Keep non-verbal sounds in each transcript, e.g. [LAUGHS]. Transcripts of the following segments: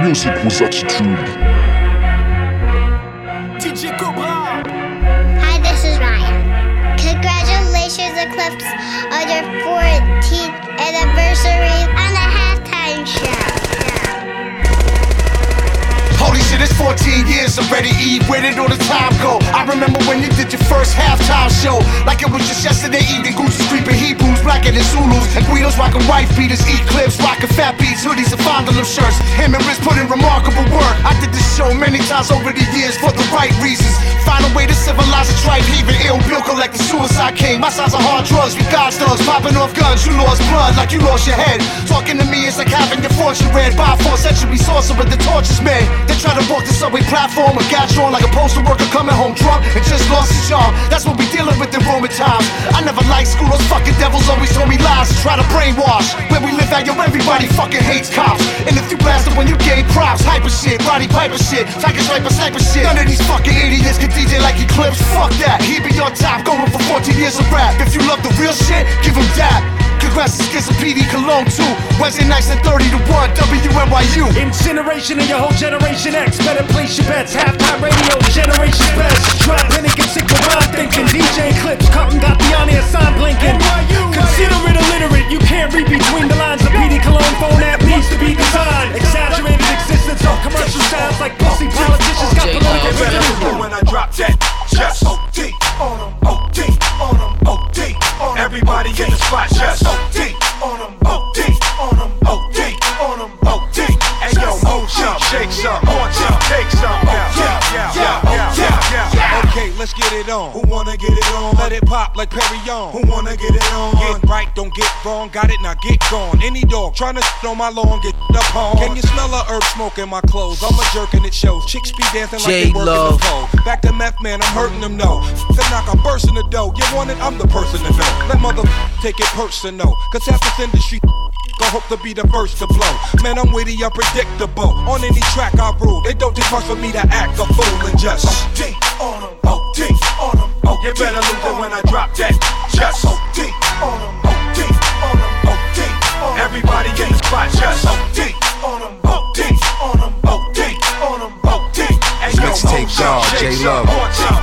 Music With Attitude. DJ Cobra. Hi, this is Ryan. Congratulations, Eclipse, on your 14th anniversary on the halftime show. Shit, it's 14 years already, Eve. Where did all the time go? I remember when you did your first halftime show. Like it was just yesterday evening. Gucci creeping Hebrews, blacker than Zulus. And Guidos rocking white beaters, Eclipse, rocking fat beats, hoodies, and fondle of shirts. Him and Riz put in remarkable work. I did this show many times over the years for the right reasons. Find a way to civilize a tribe, even ill bill collecting suicide king. My sons are hard drugs, we God's thugs, popping off guns. You lost blood like you lost your head. Talking to me is like having your fortune read by a fourth century sorcerer. The torches man. They try to walk the subway platform and got drawn like a postal worker coming home drunk and just lost his job. That's what we dealing with in Roman times. I never liked school, those fucking devils always told me lies try to brainwash. Where we live at, yo, everybody fucking hates cops. And if you blasted when you gave props, hyper shit, Roddy Piper shit, Tiger Striper sniper shit. None of these fucking idiots can DJ like Eclipse. Fuck that. He be on top, going for 14 years of rap. If you love the real shit, give him that. Congrats to Skizz and PD Cologne too. Wednesday nights at 30 to 1, WNYU. Incineration of your whole generation X. Better place your bets. Halftime radio, generation best. Drop Panic and sick around thinking. DJ Eclipse, cotton got the on air sign blinking. Consider it illiterate. You can't read between the lines. A PD Cologne phone app needs to be designed. Exaggerated existence of commercial sounds like pussy politicians got political vision. when I drop that. Just OD on them, OD on them, OD on 'em. Everybody in the spot, just OD on OD on them, OD on them, OD. Hey yo, move shake some, on some, take some. Yeah, yeah, yeah, let's get it on. Who wanna get it on? Let it pop like Perry on. Who wanna get it on? Get right, don't get wrong. Got it, now get gone. Any dog tryna sit on my lawn, get up on. Can you smell a herb smoke in my clothes? I'm a jerk and it shows. Chicks be dancing like they working the pole. Back to meth man, I'm hurting them no. The knock, I'm bursting the dough. You want it? I'm the person to know. Let mother take it personal. Cause half this industry Go hope to be the first to blow. Man, I'm witty, unpredictable. On any track I rule, they don't just for me to act a fool and just OD on them, OD on them. Oh, you better lose it when I drop that. Just OD on them, OD on them, OD on 'em. Everybody in the spot, just OD on them, OD on them, OD on them, OD. Mixtape dog, J Love.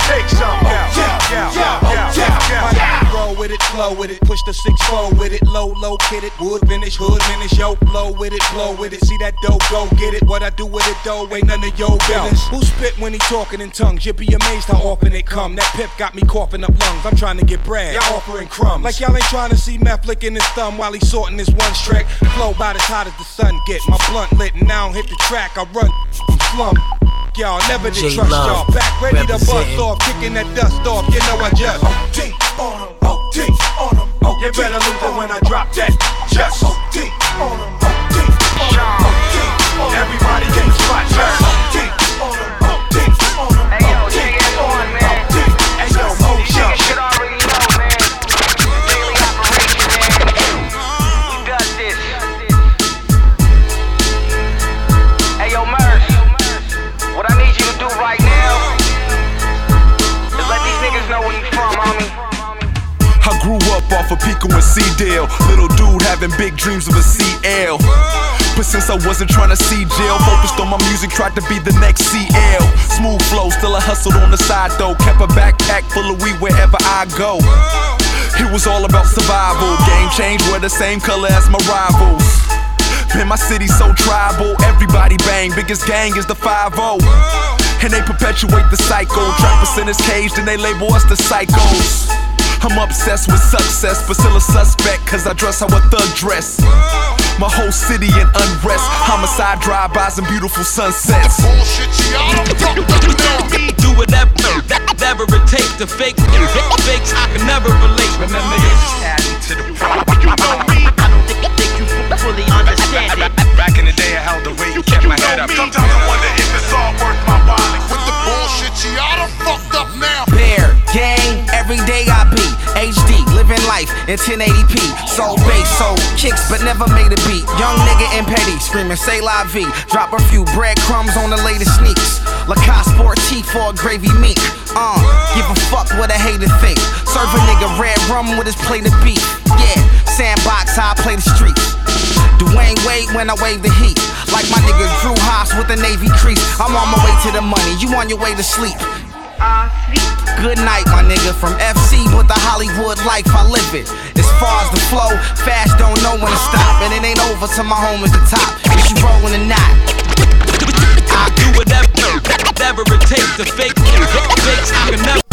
take some. Yeah, yeah, yeah, with it, flow with it, push the six four with it, low, low, kid it, wood finish, hood finish, yo, blow with it, blow with it, see that dough, go get it. What I do with it, though, ain't none of your business. Who spit when he talking in tongues? You'd be amazed how often it come. That pip got me coughing up lungs. I'm trying to get bread. Y'all offering crumbs. Like y'all ain't trying to see meth licking his thumb while he sorting this one streak. Flow about as hot as the sun get. My blunt lit and now I don't hit the track. I run from slum. Y'all never did trust y'all. Back ready to bust off, kicking that dust off. You know I just OD on 'em, OD on 'em. Oh, you better lose it when I drop that. Just OD on 'em, OD on OD on 'em. Everybody in Pico C-Dale. Little dude having big dreams of a CL. But since I wasn't trying to see jail, focused on my music, tried to be the next CL. Smooth flow, still I hustled on the side though. Kept a backpack full of weed wherever I go. It was all about survival. Game change, wear the same color as my rivals. Man, my city so tribal. Everybody bang, biggest gang is the 5-0. And they perpetuate the cycle. Trappers in his cage, then they label us the psychos. I'm obsessed with success, but still a suspect, cause I dress how a thug dress. My whole city in unrest. Homicide drive-bys and beautiful sunsets. Don't fuck up now. Do whatever, whatever it takes to fake fakes. I can never relate. Remember this? To the You know me. I don't think, think you fully understand it. Back in the day, I held the weight, kept my head up. Sometimes I wonder if it's all worth my while. With bullshit, y'all done fucked up now. Bear, gang, every day I be HD, living life in 1080p. Soul bass, soul kicks, but never made a beat. Young nigga in petty, screaming say la vie. Drop a few breadcrumbs on the latest sneaks. Le Coq Sportif for a gravy meat. Uh, give a fuck what a hater think. Serve a nigga red rum with his plate of beef. Yeah, sandbox, how I play the streets. Dwyane Wade when I wave the heat. Like my nigga Drew Haas with the Navy crease. I'm on my way to the money, you on your way to sleep. Good night, my nigga. From FC, but the Hollywood life, I live it. As far as the flow, fast don't know when to stop. And it ain't over till my home is the top. Is you rolling or not? I do whatever, whatever it takes to fake fakes. I can never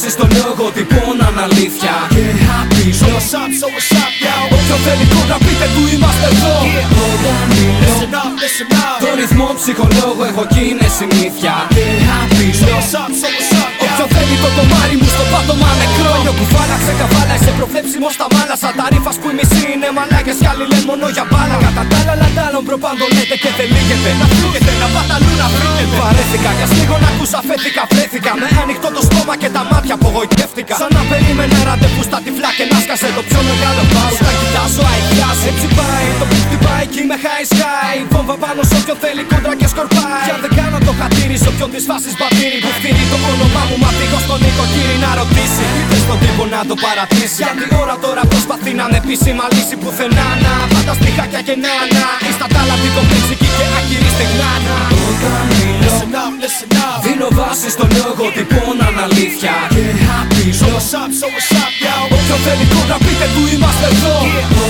Δίνω βάση στο λόγο τυπών αναλήθεια Και άπειρο What's up, so what's up, yo? Όποιο θέλει κόντρα πείτε του είμαστε εδώ. Όταν μιλώ Listen up, listen up. Το ρυθμό ψυχολόγο έχω κι είναι συνήθεια. Και άπειρο What's up, so what's up, yo? Όποιο θέλει το κομμάρι μου στο πάτωμα νεκρό Νιώ που φάλαξε καβάλα είσαι προβλέψιμος στα μάλα. Σαν τα ρήφα που η μισή είναι μαλάκες κι άλλοι λένε μόνο για μπάλα. Κατά τα άλλα λαντάλλον προπάντων λέτε και δεν λύγεται Να φύγετε, να πάτε αλλού να βρήκετε Βαρέθηκα κι ας λίγο να ακούσα φέθηκα Βρέθηκα. Με ανοιχτό το στόμα και τα μάτια απογοητεύτηκα. Σαν να περίμενα ραντεβού στα τυφλά και να σκάσε το πιο μεγάλο πάω. Τα κοιτάζω αηδιάς έτσι πάει Το που χτυπάει κι με high sky. Βόμβα πάνω σε όποιον θέλει κόντρα και σκορπάει. Κι αν δεν κάνω το χατήρι σε όποιον της φάσης μπατήρι. Που φτύρει το όνομά μου μα φύγω στον νοικοκύρη να ρωτήσει. Είπες στον τύπο να το παρατήσει. Γιατί ώρα τώρα προσπαθεί να είναι επίσημα λύση πουθενά να Πάντα στιχάκια και να να. Ήστα τα λαμπή κομπλεξική και άκυρη στεγνάνα Όταν μιλώ Listen up, listen up. Δίνω βάση στο λόγο τυπών αναλήθεια Και άπειρο What's up, so what's up, yo? Όποιο θέλει κόντρα πείτε του είμαστε εδώ.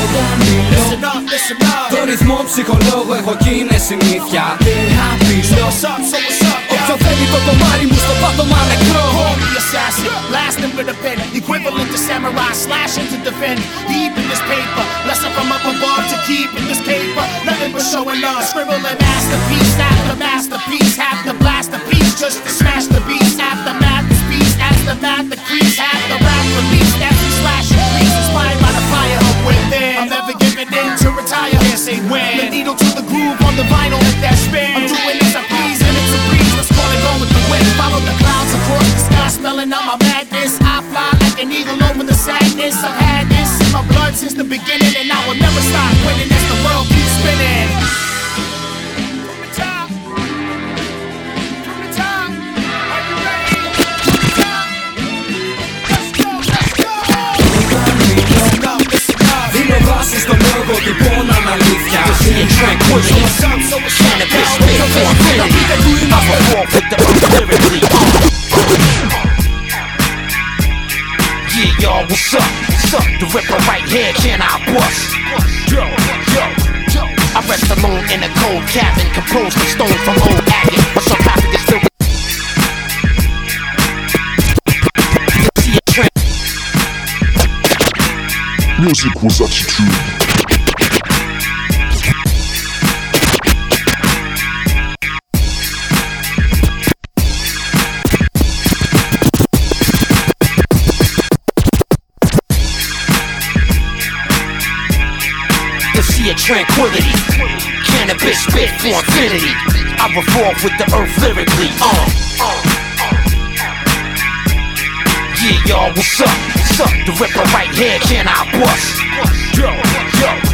Όταν μιλώ Listen up, listen up. Το ρυθμό ψυχολόγο έχω κι είναι συνήθεια. Και άπειρο What's up, so what's up, Confetti for Bomani, Mustafa Bomani, Crow. Call me assassin, lasting with a pen. Equivalent to samurai, slashing to defend. Deep in this paper, lesson from up above to keep in this paper. Nothing but showing love, scribbling masterpiece after masterpiece. Have to blast a piece just to smash the beast. After math, the speech, as the math, the crease. Have the rap release, every slash and crease. Inspired by the fire within. I'm never giving in to retire. Can't say when. The needle to the groove on the vinyl, hit that spin. I'm my madness. I fly like an eagle over the sadness. I've had this in my blood since the beginning, and I will never stop winning as the world keeps spinning. Ross is the murder reborn on my rooftop Seeing tranquility So it's Canibus, made for infinity I've performed with the lyrically y'all, what's up? What's up? The ripper right here, can I bust? Yo, yo, yo. I rest alone in a cold cabin, composed of stone from old agate. My sarcophagus filled with. Music was attitude. Tranquility. Canibus spit for infinity. I revolve with the earth lyrically. Uh. Yeah, y'all, what's up? What's up? The ripper right here, can I bust? Yo, yo.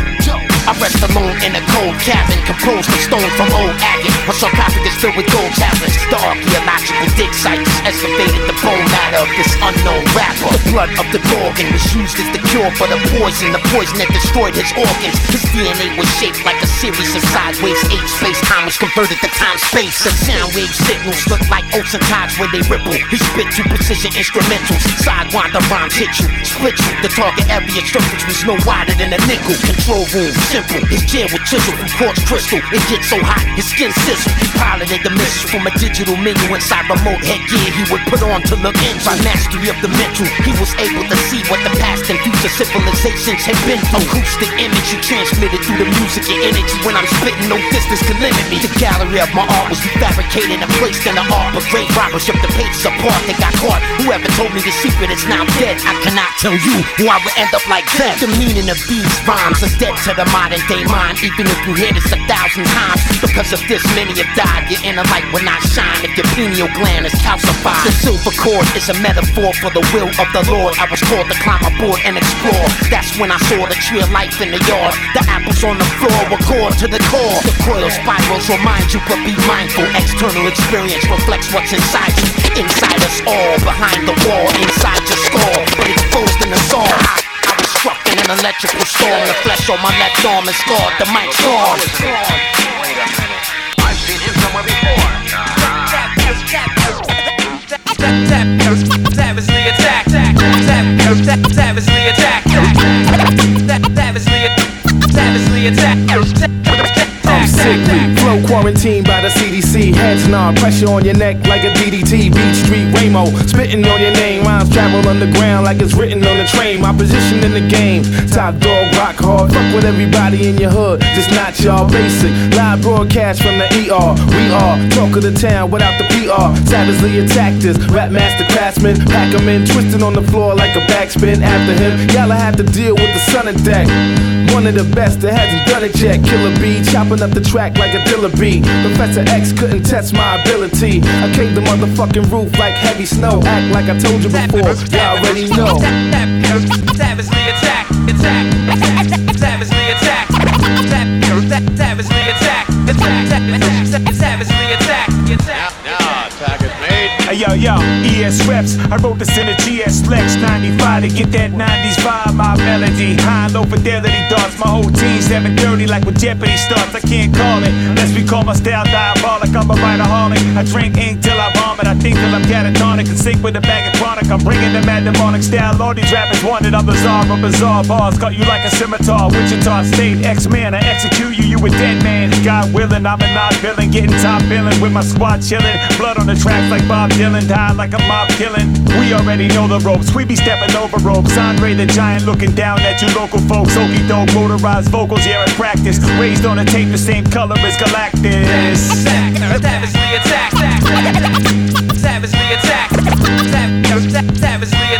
I rest alone in a cold cabin, composed of stone from old agate. My sarcophagus filled with gold tablets. The archaeological dig sites excavated the bone matter of this unknown rapper. The blood of the Gorgon was used as the cure for the poison. The poison that destroyed his organs. His DNA was shaped like a series of sideways eight space time was converted to time space. The sound wave signals look like and tides where they ripple. He spit two precision instrumentals. Sidewind the rhymes hit you, split you. The target area circumference was no wider than a nickel. Control room simple. His chair would chisel from quartz crystal. It gets so hot, his skin sizzle. He piloted the missiles from a digital menu inside remote headgear. He would put on to look in by mastery of the mental. He was able to see what the past and future civilizations had been through. Acoustic image he transmitted through the music and energy. When I'm spitting, no distance can limit me. The gallery of my art was refabricated and placed in the art. But great robbers ripped the pages apart. They got caught. Whoever told me the secret is now dead. I cannot tell you who I would end up like them. The meaning of these rhymes is dead to the mind. God and they mine, even if you hear this a thousand times. Because of this, many have died. Your inner light will not shine if your pineal gland is calcified. The silver cord is a metaphor for the will of the Lord. I was called to climb aboard and explore. That's when I saw the tree of life in the yard. The apples on the floor were core to the core. The coil spirals remind you, but be mindful. External experience reflects what's inside you. Inside us all, behind the wall, inside your skull, but exposed in the soul. I, I was struck in an electrical storm. The flesh on my left arm is scarred. The mic storm. Wait a minute. I've seen him somewhere before. Savagely attack, savagely attack, savagely savagely attack. I'm flow quarantined by the CDC. Heads nod, pressure on your neck like a DDT. Beat Street Ramo, spitting on your name. Rhymes travel underground like it's written on the train. My position in the game, top dog, rock hard. Fuck with everybody in your hood, just not y'all basic. Live broadcast from the ER. We are talk of the town without the PR. Savagely attacked us, rap master craftsman. Pack 'em in, twisting on the floor like a backspin. After him, y'all have to deal with the sun and deck. One of the best that hasn't done it yet. Killer B, chopping up the track like a dilla bee. Professor X couldn't test my ability. I came the motherfucking roof like heavy snow. Act like I told you before, y'all already know. Yo yo, ES reps. I wrote this in a GS Flex 95 to get that 90s vibe, my melody. High low fidelity darts. My whole team 730 like when Jeopardy starts. I can't call it. Let's be call my style diabolic. I'm a writerholic. I drink ink till I vomit. I think till I'm catatonic and sink with a bag of chronic. I'm bringing the mad demonic style. All these rappers wanted. I'm bizarre, I'm bizarre bars. Cut you like a scimitar. Wichita State, X-Man. I execute you, you a dead man. God willing, I'm a not villain. Getting top billing with my squad chilling. Blood on the tracks like Bob Dylan. Die like a mob killing. We already know the ropes. We be stepping over ropes. Andre the Giant looking down at you local folks. Okie doke, motorized vocals, yeah, in practice. Raised on a tape the same color as Galactus. Savagely attack, savagely attack, savagely attack, savagely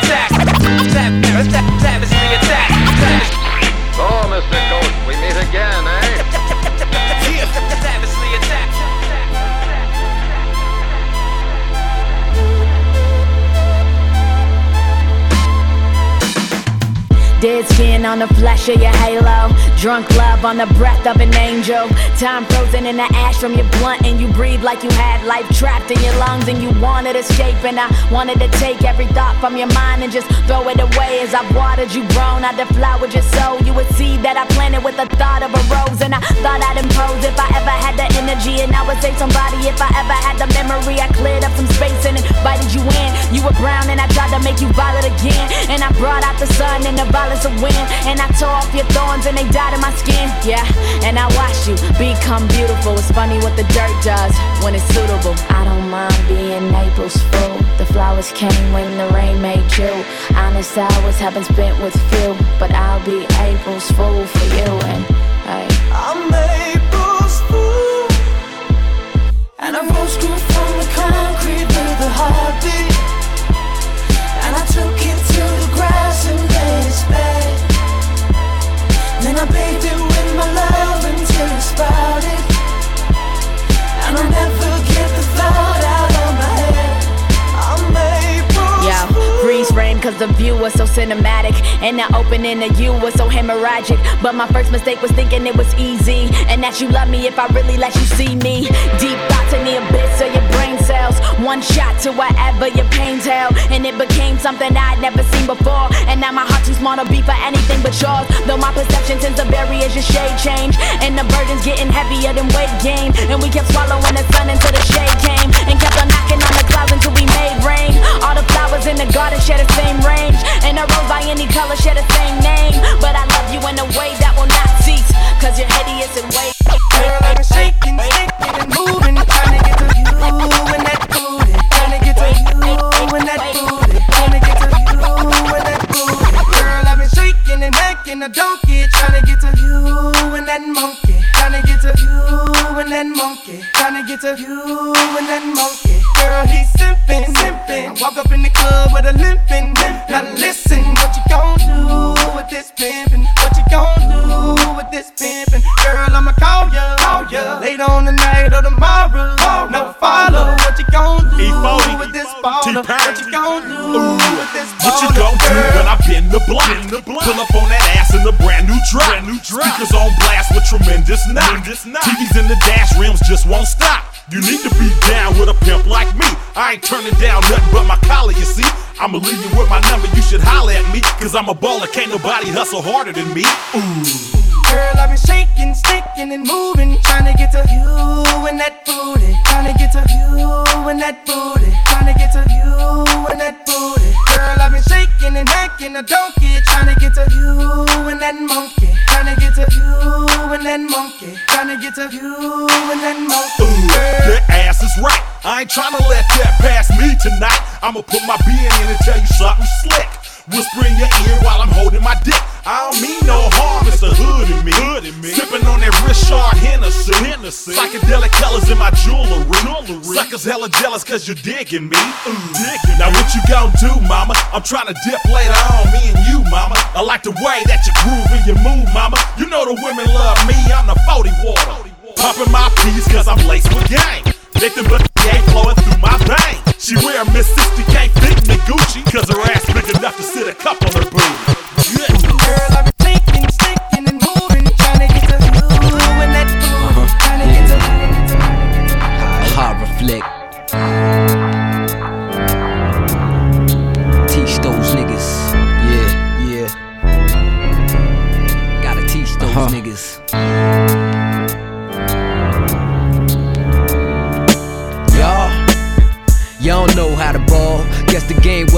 on the flesh of your halo. Drunk love on the breath of an angel. Time frozen in the ash from your blunt, and you breathe like you had life trapped in your lungs, and you wanted escape. And I wanted to take every thought from your mind and just throw it away. As I've watered you, grown, I deflowered your soul. You would see that I planted with the thought of a rose, and I thought I'd impose if I ever had the energy, and I would save somebody if I ever had the memory. I cleared up some space and invited you in. You were brown, and I tried to make you violet again, and I brought out the sun and the violence of wind, and I tore off your thorns and they died in my skin. Yeah, and I watched you become beautiful. It's funny what the dirt does when it's suitable. I don't mind being Naples fool. The flowers came when the rain made you. Honest hours have been spent with few, but I'll be April's fool for you. And hey, I'm April's fool, and I rose screwed from the concrete with a heartbeat, Then the view was so cinematic. And the opening of you was so hemorrhagic. But my first mistake was thinking it was easy. And that you love me if I really let you see me. Deep thoughts in the abyss of your brain cells. One shot to whatever your pain's held. And it became something I'd never seen before. And now my heart too small to be for anything but yours. Though my perception tends to vary as your shade change. And the burden's getting heavier than weight gain. And we kept swallowing the sun until the shade came. And kept on knocking on the clouds until we made rain. All the flowers in the garden share the same range. And a rose by any color share the same name. But I love you in a way that will not cease. Cause you're hideous and way. Girl, I'm shaking, get to you and that monkey. Girl, he's simping, simping. I walk up in the club with a limpin', limpin'. Now listen. Simping What you gon' do with this What you baller gon' do when I bend the block? Pull up on that ass in a brand new drop. Speakers on blast with tremendous knock. TVs in the dash rims just won't stop. You need to be down with a pimp like me. I ain't turning down nothing but my collar, you see. I'ma leave you with my number, you should holler at me. Cause I'm a baller, can't nobody hustle harder than me. Ooh. Girl, I've been shaking, sticking, and moving, trying to get to you and that booty, trying to get to you and that booty, trying to get to you and that booty. Girl, I've been shaking and acting a donkey, trying to get to you and that monkey, trying to get to you and that monkey, trying to get to you and that monkey. Girl. That ass is right. I ain't tryna let that pass me tonight. I'ma put my being in and tell you something slick. Whisper in your ear while I'm holding my dick. I don't mean no harm, it's the hood in me. Hood in me. Sipping on that Richard Hennessy. Hennessy. Psychedelic colors in my jewelry. jewelry. Suckers hella jealous cause you're digging me. Mm, mm. Digging now what you gon' do, mama? I'm trying to dip later on, me and you, mama. I like the way that you groove and you move, mama. You know the women love me, I'm the 40 water. Popping my peas cause I'm laced with gang. Nothing but gang flowing through my veins. She wear Miss 60 can't fit in Gucci cause her ass big enough to sit a cup on her booty.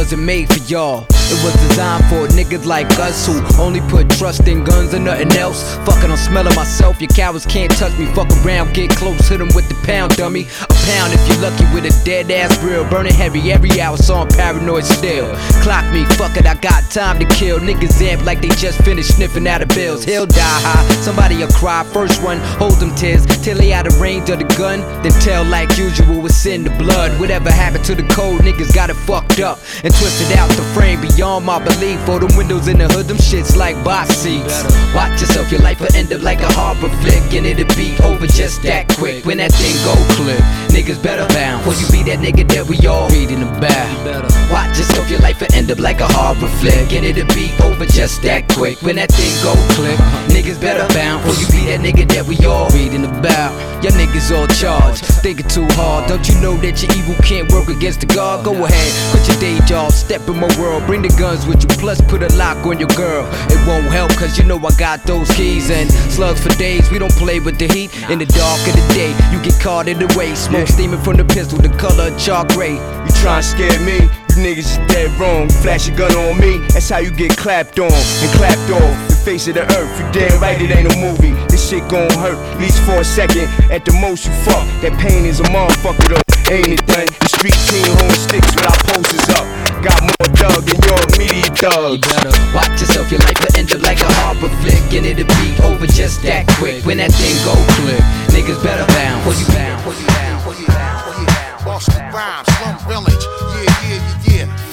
Wasn't made for y'all. It was designed for niggas like us who only put trust in guns and nothing else. Fucking, I'm smelling myself. Your cowards can't touch me. Fuck around, get close, hit 'em with the pound, dummy. Pound if you're lucky with a dead ass grill. Burning heavy every hour, so I'm paranoid still. Clock me, fuck it, I got time to kill. Niggas amp like they just finished sniffing out of bills. He'll die high, somebody'll cry. First one, hold them tears till they out of range of the gun. Then tell like usual, it's in the blood. Whatever happened to the code, niggas got it fucked up and twisted out the frame beyond my belief. For them windows in the hood, them shits like box seats. Watch yourself, your life will end up like a harbor flick, and it'll be over just that quick. When that thing go click, niggas better bound. For you be that nigga that we all reading about. Watch yourself, your life will end up like a horror flick, and it'll be over just that quick. When that thing go click, niggas better bound. For you be that nigga that we all reading about. Your niggas all charged, thinking too hard. Don't you know that your evil can't work against the God? Go ahead, quit your day job, step in my world, bring the guns with you, plus put a lock on your girl. It won't help, cause you know I got those keys and slugs for days. We don't play with the heat in the dark of the day. You get caught in the way, smoke steaming from the pistol, the color of chalk gray. You tryna scare me? You niggas is dead wrong. Flash a gun on me, that's how you get clapped on and clapped off. The face of the earth, you damn right it ain't a movie. This shit gon' hurt, at least for a second. At the most you fuck, that pain is a motherfucker though. Ain't it done? The street team home sticks without posters up. Got more dug than your immediate thugs. You better watch yourself, your life will end up like a harbor flick, and it'll be over just that quick. When that thing go click, niggas better bound. For you bound, for you bound, for you bound, for you bound. Busta Rhymes, Slum Village, yeah, yeah, yeah, yeah.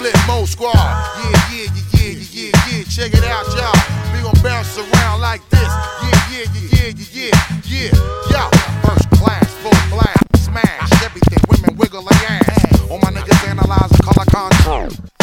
Flipmode Squad, yeah, yeah, yeah, yeah, yeah, yeah, yeah. Check it out, y'all. We gon' bounce around like this, yeah, yeah, yeah, yeah, yeah, yeah, yeah. Yo, first class, full blast, smash everything. Women wiggle their ass. All my niggas analyzing color control.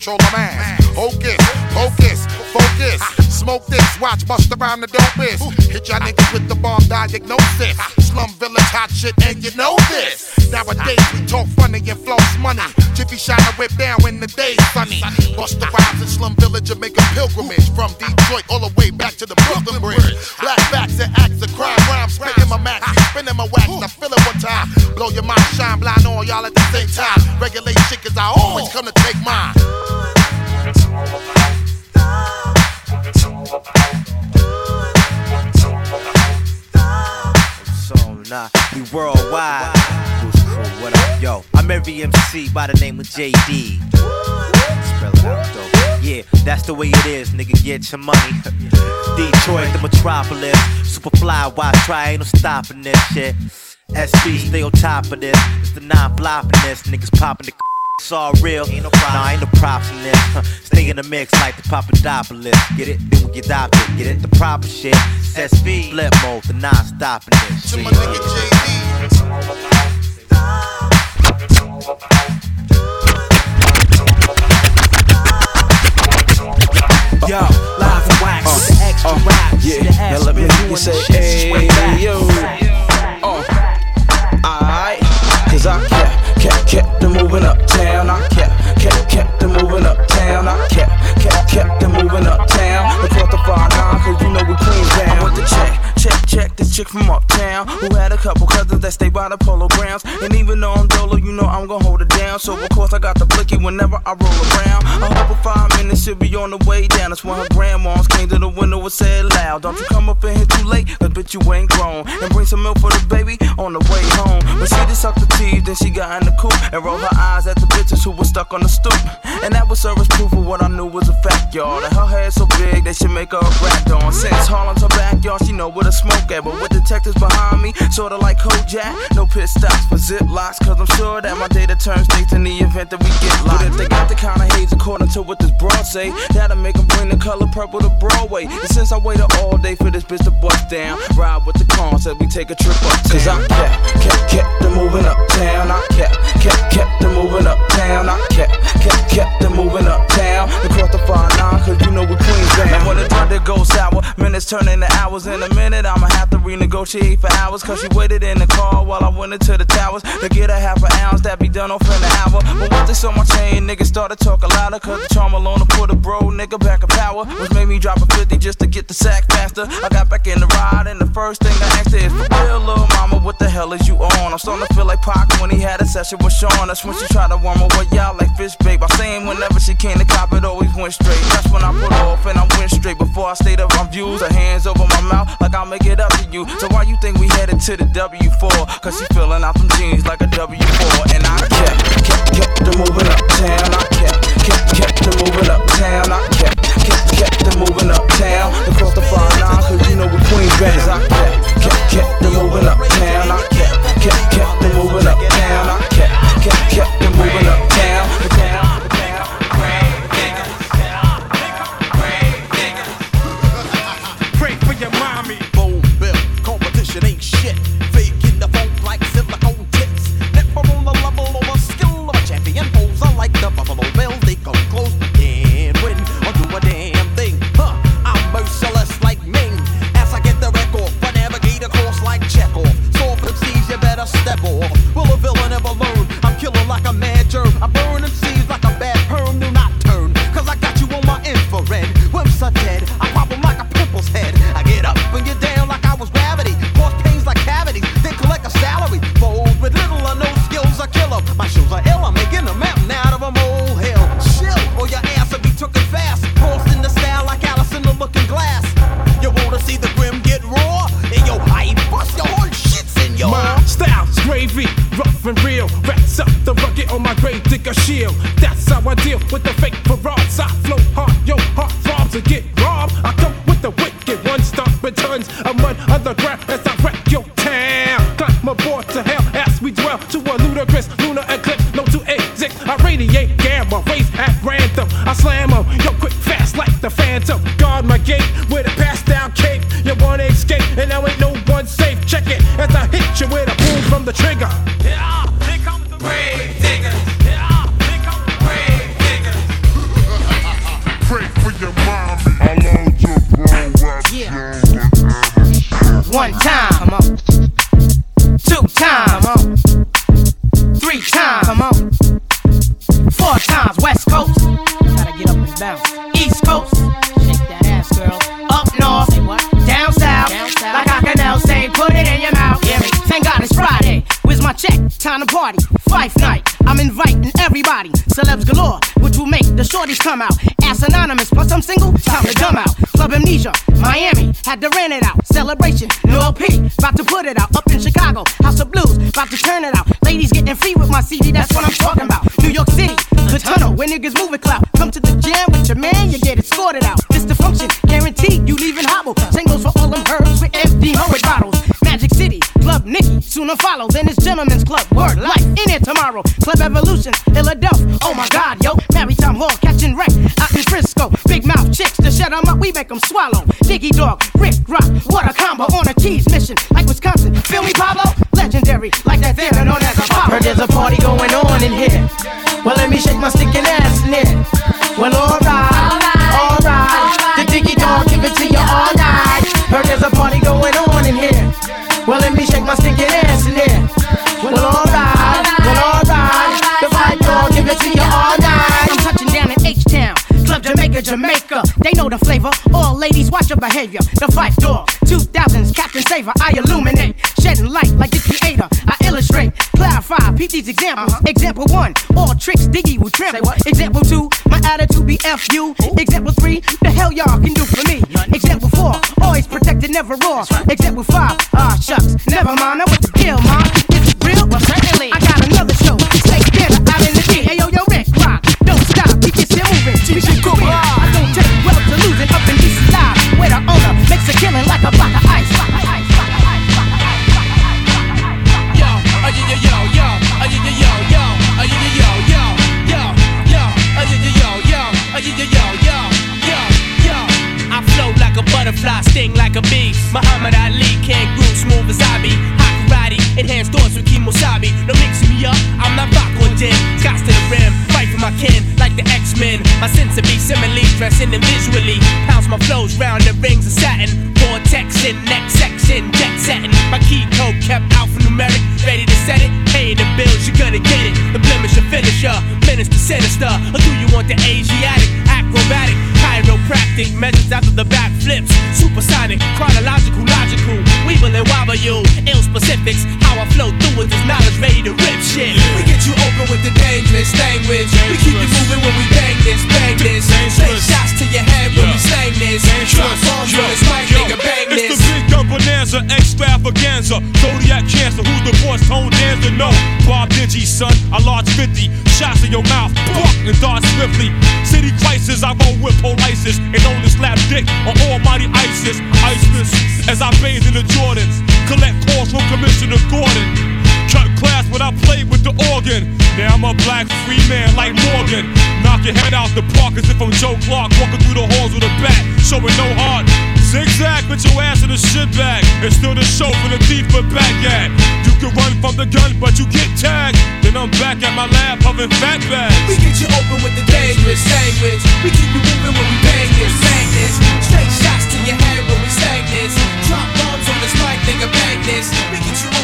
Control the mass. Hocus, focus, focus. Smoke this, watch bust around the dope dopest. Hit y'all niggas with the bomb diagnosis. Slum village hot shit, and you know this. Nowadays we talk funny and floss money. Jiffy shine a whip down when the day's sunny. Bust the in Slum Village and make a pilgrimage from Detroit MC by the name of JD. Spell it out though. Yeah, that's the way it is, nigga. Get your money. [LAUGHS] Detroit, the metropolis. Super fly, why try? Ain't no stopping this shit. SB, stay on top of this. It's the non this. Niggas popping the [LAUGHS] it's all real. Ain't no problem. Nah, ain't no props in this. Huh. [LAUGHS] Stay in the mix like the Papadopoulos. Get it? Then we get adopted. Get it? The proper shit. SV, flip mode, the non stopping this. To my nigga Yo, live and wax with the extra rap. Yeah, The ass now let me hear you say, this shit since way hey, yo. Uh, alright, cause I kept, kept, kept them moving uptown. I kept, kept, kept them moving uptown. I kept, kept, kept them moving uptown. The far line, cause you know we Queens down. I went to check, check, check this chick from uptown who had a couple cousins that stay by the polo grounds. And even though I'm dolo, gonna hold it down. So of course I got the blicky whenever I roll around. I hope in five minutes she'll be on the way down. That's when her grandmas came to the window and said loud, Don't you come up in here too late, cause bitch you ain't grown. And bring some milk for the baby on the way home. But she just sucked the teeth, then she got in the coupe and rolled her eyes at the bitches who were stuck on the stoop. And that was service proof of what I knew was a fact, y'all. That her head so big they should make her a rat on. Since Harlem's her backyard, she know where to smoke at. But with detectives behind me, sorta like Kojak. No pit stops for zip locks, cause I'm sure that my data turns states in the event that we get locked. But if they got the kind of haze according to what this broad say, that'll make them bring the color purple to Broadway. And since I waited all day for this bitch to bust down, ride with the as we take a trip uptown. Cause I kept, kept, kept them moving uptown. I kept, kept, kept them moving uptown. I kept, kept, kept them moving uptown. Across the far line, cause you know we Queens down. And when it time to go sour, minutes turn into hours. In a minute, I'ma have to renegotiate for hours. Cause she waited in the car while I went into the towers to get a half an ounce that be done off in an hour. But once they saw my chain, niggas started talking louder. Cause the charm alone to put a bro nigga back in power. Which made me drop a 50 just to get the sack faster. I got back in the ride, and the first thing I asked her is, For real, little mama, what the hell is you on? I'm starting to feel like Pac when he had a session with Sean. That's when she tried to warm with y'all like fish bait. By saying whenever she came to cop, it always went straight. That's when I put off and I went straight. Before I stayed up on views, hands over my mouth like I'll make it up to you. So why you think we headed to the W4? Cause she filling out them jeans like a W4. And I kept, kept, kept them moving uptown. I kept, kept, kept them moving uptown. I kept, kept, kept them moving uptown. Across the far line, cause you know I deal with the fake frauds. Bounce. East Coast. Shake that ass, girl. Up north. Say what? Down south. Like I can now say, put it in your mouth. Hear me? Thank God it's Friday. Where's my check? Time to party. Phife night. I'm inviting everybody. Celebs galore, which will make the shorties come out. Ass anonymous, plus I'm single, time to dumb out. Club amnesia, Miami, had to rent it out. Celebration, no LP, about to put it out. Up in Chicago, House of Blues, about to turn it out. Ladies getting free with my CD, that's what I'm talking about. New York City, the tunnel, where niggas move it clout. Come to the jam with your man, you get it sorted out. It's the function, guaranteed, you leaving hobble. Same goes for all them herbs with empty Moet bottles. Magic City, Club Nicky, sooner follow. Then it's Gentlemen's Club, Word Life, in it tomorrow. Club Evolution, Philadelphia, oh my god, yo. Maritime Hall, catching wreck out in Frisco. Big mouth chicks to shut 'em up, we make 'em swallow. Diggy Dog, Rick Rock, what a combo on a keys mission. Like Wisconsin, feel me, Pablo? Legendary, like that theater known as Apollo. Heard there's a party going on in here. Well, let me shake my sticking ass behavior. The Phife Dawg, 2000s, Captain Saver. I illuminate, shedding light like the creator. I illustrate, clarify, peep these examples. Example one, all tricks Diggy will tremble. Example two, my attitude be F you. Example three, the hell y'all can do for me. Example four, always protected, never raw. Example five, ah shucks, never mind. This. Drop bombs on this mic, nigga, bang It's the big gun bonanza, extravaganza. Zodiac cancer, who's the boss? Tone dancer, no. Bob Dingy, son, I large 50. Shots in your mouth, buck and dart swiftly. City crisis, I roll with polices. And only slap dick on almighty ISIS. ISIS, as I bathe in the Jordans. Collect calls from Commissioner Gordon. Class when I played with the organ. Now I'm a black free man like Morgan. Knock your head out the park as if I'm Joe Clark walking through the halls with a bat, showing no heart. Zigzag, put your ass in a shit bag. It's still the show for the thief for back at. You can run from the gun, but you get tagged. Then I'm back at my lab puffing fat bags. We get you open with the dangerous language. We keep you moving when we bang this, bang this. Straight shots to your head when we slang this. Drop bombs on this mic, nigga, bang this. We get you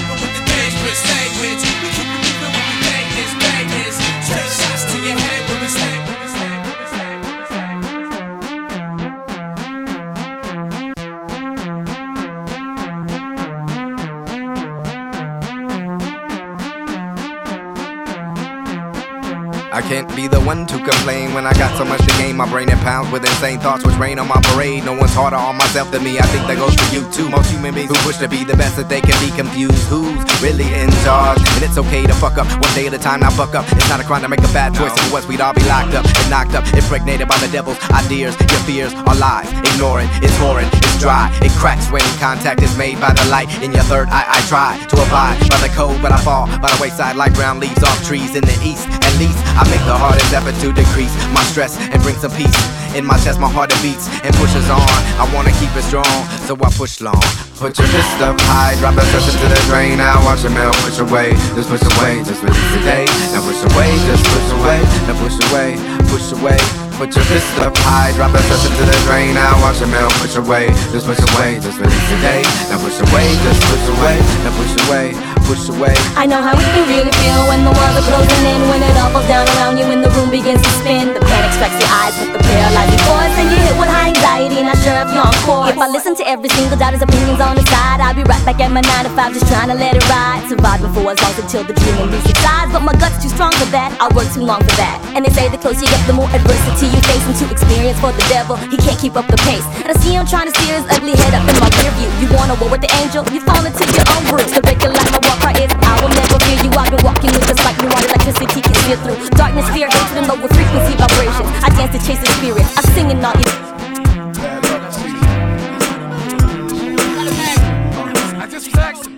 I can't be the one to complain when I got so much to gain. My brain in pounds with insane thoughts which rain on my parade. No one's harder on myself than me. I think that goes for you too. Most human beings who wish to be the best that they can be confused. Who's really in charge? And it's okay to fuck up one day at a time. Now fuck up. It's not a crime to make a bad choice. If it was, we'd all be locked up and knocked up, impregnated by the devil's ideas. Your fears are lies. Ignore it. It's horrid. It's dry. It cracks when contact is made by the light in your third eye. I try to abide by the code, but I fall by the wayside like brown leaves off trees in the east. At least I make the hardest effort to decrease my stress and bring some peace in my chest. My heart beats and pushes on. I wanna keep it strong, so I push long. Put your fist up high, drop that stuff into the drain. Now watch your mail push away, just push away, just release today. Now push away, just push away, now push away, push away. Put your fist up high, drop that stuff into the drain. Now watch your mail push away, just push away, just release today. Now push away, just push away, now push away, away. I know how it can really feel when the walls are closing in When it all falls down around you and the room begins to spin The panic strikes your eyes with the paralyzing force And you hit with high anxiety, not sure if you're on course If I listen to every single daughter's opinions on the side. I'll be right back at my 9 to 5, just trying to let it ride. Surviving for as long until the dream size. But my gut's too strong for that, I work too long for that. And they say the closer you get, the more adversity you face. And to experience for the devil, he can't keep up the pace. And I see him trying to steer his ugly head up in my rear view. You wanna war with the angel, you fall into your own bruise. The regular life, my is I will never fear you. I've been walking with just like you want electricity can feel through. Darkness fear into the lower frequency vibrations. I dance to chase the spirit. I sing and not it. Texas.